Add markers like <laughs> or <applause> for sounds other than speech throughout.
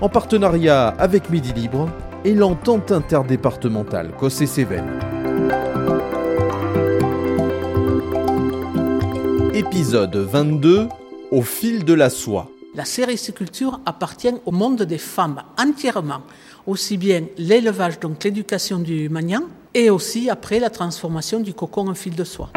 en partenariat avec Midi Libre et l'entente interdépartementale Cossé-Cévennes. Épisode 22 Au fil de la soie. La sériculture appartient au monde des femmes entièrement, aussi bien l'élevage, donc l'éducation du manian, et aussi après la transformation du cocon en fil de soie.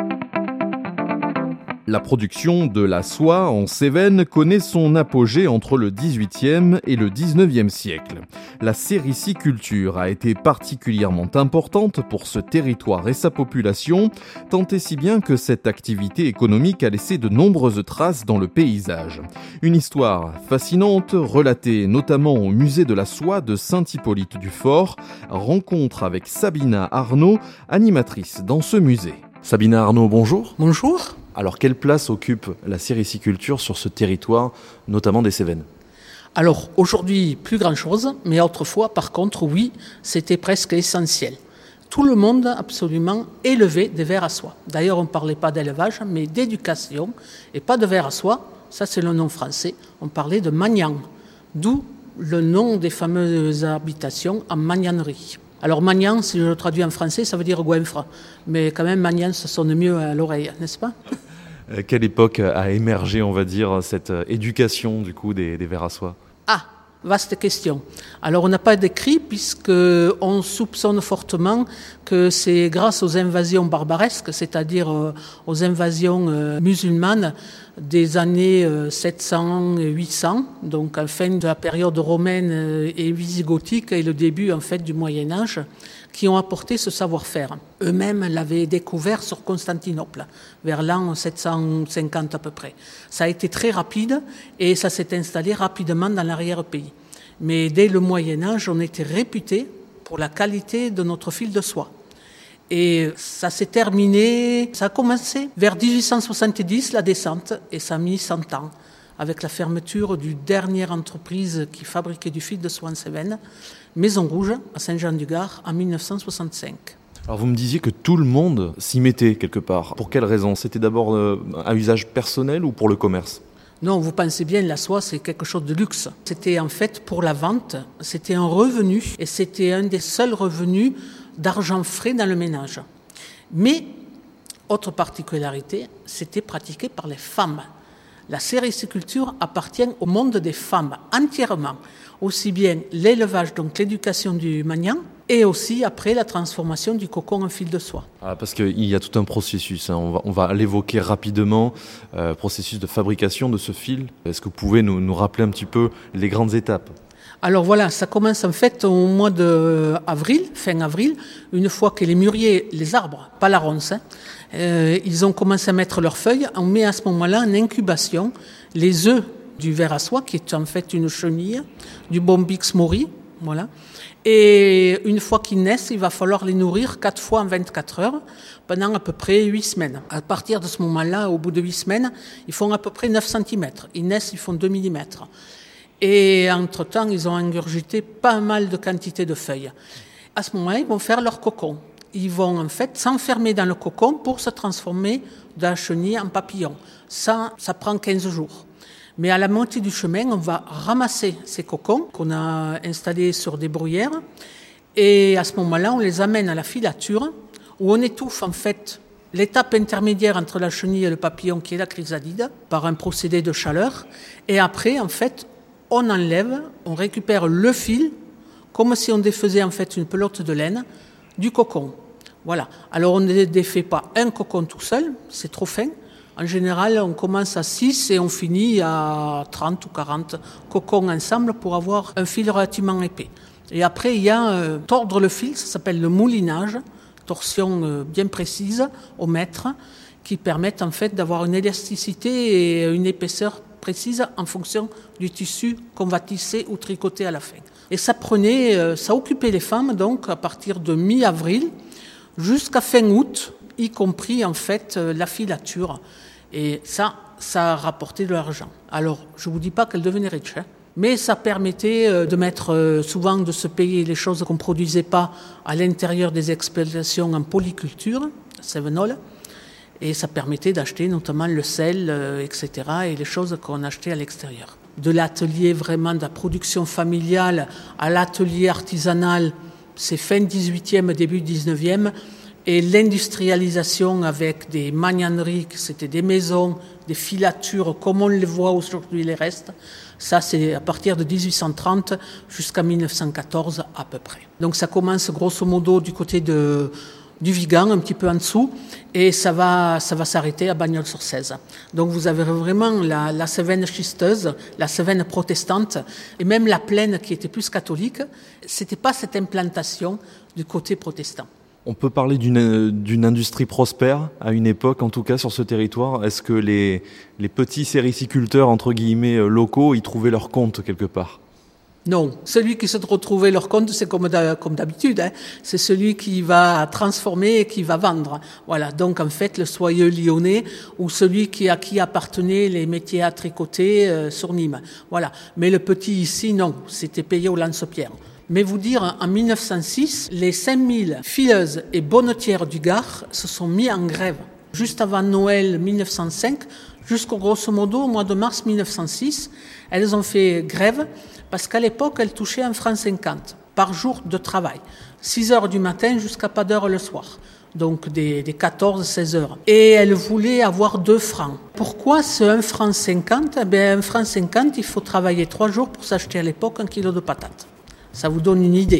La production de la soie en Cévennes connaît son apogée entre le XVIIIe et le XIXe siècle. La sériciculture a été particulièrement importante pour ce territoire et sa population, tant et si bien que cette activité économique a laissé de nombreuses traces dans le paysage. Une histoire fascinante, relatée notamment au musée de la soie de Saint-Hippolyte du Fort, rencontre avec Sabina Arnaud, animatrice dans ce musée. Sabina Arnaud, bonjour. Bonjour. Alors, quelle place occupe la sériciculture sur ce territoire, notamment des Cévennes? Alors, aujourd'hui, plus grand-chose, mais autrefois, par contre, oui, c'était presque essentiel. Tout le monde, absolument, élevait des vers à soie. D'ailleurs, on ne parlait pas d'élevage, mais d'éducation, et pas de vers à soie, ça c'est le nom français, on parlait de magnan, d'où le nom des fameuses habitations en magnanerie. Alors Magnan, si je le traduis en français, ça veut dire goinfre. Mais quand même, Magnan, ça sonne mieux à l'oreille, n'est-ce pas? Euh, Quelle époque a émergé, on va dire, cette euh, éducation du coup des, des vers à soie Ah, Vaste question. Alors on n'a pas d'écrit puisqu'on soupçonne fortement que c'est grâce aux invasions barbaresques, c'est-à-dire euh, aux invasions musulmanes des années 700 et 800, donc à la fin de la période romaine euh, et visigothique et le début en fait du Moyen Âge, qui ont apporté ce savoir-faire. Eux-mêmes l'avaient découvert sur Constantinople, vers l'an 750 à peu près. Ça a été très rapide et ça s'est installé rapidement dans l'arrière-pays. Mais dès le Moyen Âge, on était réputé pour la qualité de notre fil de soie. Et ça s'est terminé, ça a commencé vers 1870, la descente, et ça a mis 100 ans, avec la fermeture du dernière entreprise qui fabriquait du fil de soie en Cévennes, Maison Rouge, à Saint-Jean-du-Gard, en 1965. Alors vous me disiez que tout le monde s'y mettait quelque part. Pour quelle raison? C'était d'abord euh, un usage personnel ou pour le commerce? Non, vous pensez bien, la soie, c'est quelque chose de luxe. C'était en fait pour la vente, c'était un revenu, et c'était un des seuls revenus d'argent frais dans le ménage. Mais, autre particularité, c'était pratiqué par les femmes. La sériciculture appartient au monde des femmes entièrement, aussi bien l'élevage, donc l'éducation du manian, et aussi après la transformation du cocon en fil de soie. Ah, parce qu'il y a tout un processus, hein. on va, on va l'évoquer rapidement, euh, processus de fabrication de ce fil. Est-ce que vous pouvez nous, nous rappeler un petit peu les grandes étapes? Alors voilà, ça commence en fait au mois d'avril, fin avril, une fois que les mûriers, les arbres, pas la ronce, hein, euh, ils ont commencé à mettre leurs feuilles, on met à ce moment-là en incubation les œufs du ver à soie, qui est en fait une chenille, du bombix mori, voilà. Et une fois qu'ils naissent, il va falloir les nourrir quatre fois en 24 heures pendant à peu près 8 semaines. À partir de ce moment-là, au bout de 8 semaines, ils font à peu près 9 cm. Ils naissent, ils font 2 mm. Et entre-temps, ils ont ingurgité pas mal de quantité de feuilles. À ce moment-là, ils vont faire leur cocon. Ils vont en fait s'enfermer dans le cocon pour se transformer d'un chenille en papillon. Ça, ça prend 15 jours. Mais à la moitié du chemin, on va ramasser ces cocons qu'on a installés sur des bruyères. Et à ce moment-là, on les amène à la filature où on étouffe en fait l'étape intermédiaire entre la chenille et le papillon qui est la chrysalide par un procédé de chaleur. Et après, en fait, on enlève, on récupère le fil, comme si on défaisait en fait une pelote de laine, du cocon. Voilà. Alors on ne défait pas un cocon tout seul, c'est trop fin. En général, on commence à 6 et on finit à 30 ou 40 cocons ensemble pour avoir un fil relativement épais. Et après, il y a euh, tordre le fil, ça s'appelle le moulinage, torsion euh, bien précise au mètre, qui permettent en fait d'avoir une élasticité et une épaisseur précise en fonction du tissu qu'on va tisser ou tricoter à la fin. Et ça prenait, euh, ça occupait les femmes donc à partir de mi-avril jusqu'à fin août, y compris en fait euh, la filature. Et ça, ça a rapporté de l'argent. Alors, je vous dis pas qu'elles devenaient riches, hein, mais ça permettait euh, de mettre souvent de se payer les choses qu'on produisait pas à l'intérieur des exploitations en polyculture, Sevenol, et ça permettait d'acheter notamment le sel, etc., et les choses qu'on achetait à l'extérieur de l'atelier vraiment de la production familiale à l'atelier artisanal, c'est fin 18e, début 19e, et l'industrialisation avec des magnaneries, c'était des maisons, des filatures, comme on les voit aujourd'hui les restes, ça c'est à partir de 1830 jusqu'à 1914 à peu près. Donc ça commence grosso modo du côté de du Vigan, un petit peu en dessous, et ça va, ça va s'arrêter à Bagnols-sur-Cèze. Donc vous avez vraiment la, la schisteuse, la Cévennes protestante, et même la plaine qui était plus catholique. C'était pas cette implantation du côté protestant. On peut parler d'une industrie prospère à une époque, en tout cas sur ce territoire. Est-ce que les, les petits sériciculteurs entre guillemets locaux y trouvaient leur compte quelque part? Non, celui qui se retrouvait leur compte, c'est comme d'habitude, hein. c'est celui qui va transformer et qui va vendre. Voilà, donc en fait, le soyeux lyonnais ou celui qui à qui appartenaient les métiers à tricoter euh, sur Nîmes. Voilà, mais le petit ici, non, c'était payé au lance-pierre. Mais vous dire, en 1906, les 5000 fileuses et bonnetières du Gard se sont mis en grève. Juste avant Noël 1905, jusqu'au grosso modo au mois de mars 1906, elles ont fait grève parce qu'à l'époque, elle touchait un franc 50 par jour de travail, 6 heures du matin jusqu'à pas d'heure le soir. Donc des, 14-16 heures. Et elle voulait avoir 2 francs. Pourquoi ce 1 franc 50 eh bien, 1 franc 50, il faut travailler 3 jours pour s'acheter à l'époque un kilo de patates. Ça vous donne une idée.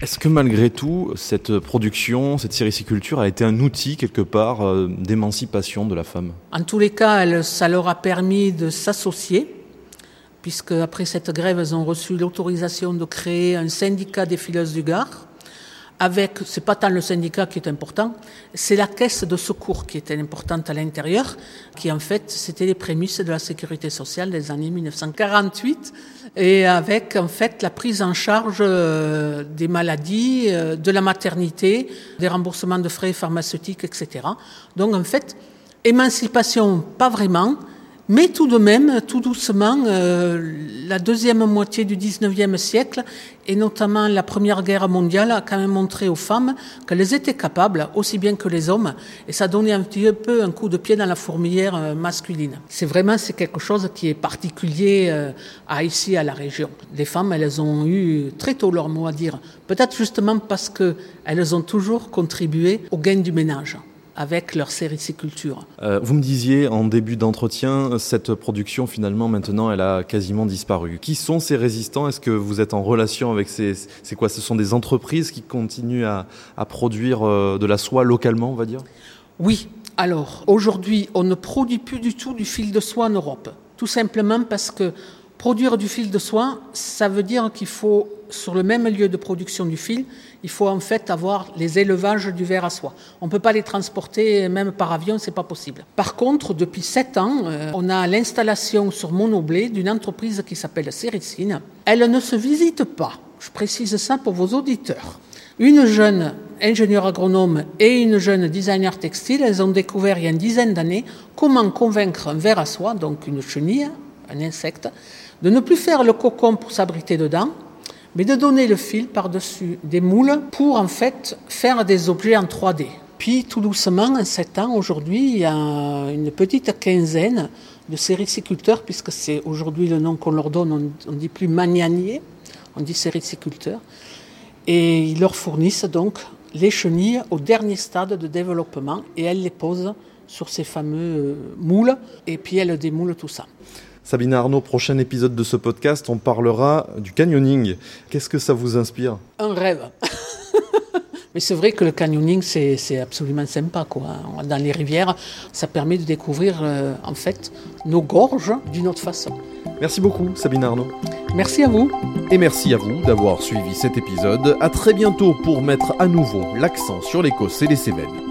Est-ce que malgré tout, cette production, cette sériciculture a été un outil quelque part euh, d'émancipation de la femme? En tous les cas, ça leur a permis de s'associer, puisque après cette grève, elles ont reçu l'autorisation de créer un syndicat des fileuses du Gard avec, c'est pas tant le syndicat qui est important, c'est la caisse de secours qui était importante à l'intérieur, qui en fait, c'était les prémices de la sécurité sociale des années 1948, et avec en fait la prise en charge euh, des maladies, euh, de la maternité, des remboursements de frais pharmaceutiques, etc. Donc en fait, émancipation, pas vraiment, mais tout de même, tout doucement, euh, la deuxième moitié du XIXe siècle, et notamment la Première Guerre mondiale, a quand même montré aux femmes qu'elles étaient capables, aussi bien que les hommes, et ça donnait un petit peu un coup de pied dans la fourmilière euh, masculine. C'est vraiment c'est quelque chose qui est particulier euh, à ici, à la région. Les femmes, elles ont eu très tôt leur mot à dire, peut-être justement parce qu'elles ont toujours contribué au gain du ménage avec leur sériciculture. Euh, vous me disiez en début d'entretien, cette production finalement maintenant elle a quasiment disparu. Qui sont ces résistants? Est-ce que vous êtes en relation avec ces... C'est quoi? Ce sont des entreprises qui continuent à, à produire euh, de la soie localement, on va dire? Oui. Alors aujourd'hui, on ne produit plus du tout du fil de soie en Europe. Tout simplement parce que Produire du fil de soie, ça veut dire qu'il faut, sur le même lieu de production du fil, il faut en fait avoir les élevages du verre à soie. On ne peut pas les transporter même par avion, c'est pas possible. Par contre, depuis sept ans, euh, on a l'installation sur Monoblé d'une entreprise qui s'appelle Sericine. Elle ne se visite pas. Je précise ça pour vos auditeurs. Une jeune ingénieure agronome et une jeune designer textile, elles ont découvert il y a une dizaine d'années comment convaincre un verre à soie, donc une chenille, un insecte, de ne plus faire le cocon pour s'abriter dedans, mais de donner le fil par-dessus des moules pour en fait faire des objets en 3D. Puis tout doucement, en 7 ans, aujourd'hui, il y a une petite quinzaine de sériciculteurs, puisque c'est aujourd'hui le nom qu'on leur donne, on ne dit plus magnanier, on dit sériciculteurs, et ils leur fournissent donc les chenilles au dernier stade de développement, et elles les posent sur ces fameux euh, moules, et puis elles démoulent tout ça. Sabine Arnaud, prochain épisode de ce podcast, on parlera du canyoning. Qu'est-ce que ça vous inspire? Un rêve. <laughs> Mais c'est vrai que le canyoning, c'est absolument sympa. Quoi. Dans les rivières, ça permet de découvrir euh, en fait nos gorges d'une autre façon. Merci beaucoup, Sabine Arnaud. Merci à vous. Et merci à vous d'avoir suivi cet épisode. À très bientôt pour mettre à nouveau l'accent sur l'Écosse et les Cévennes.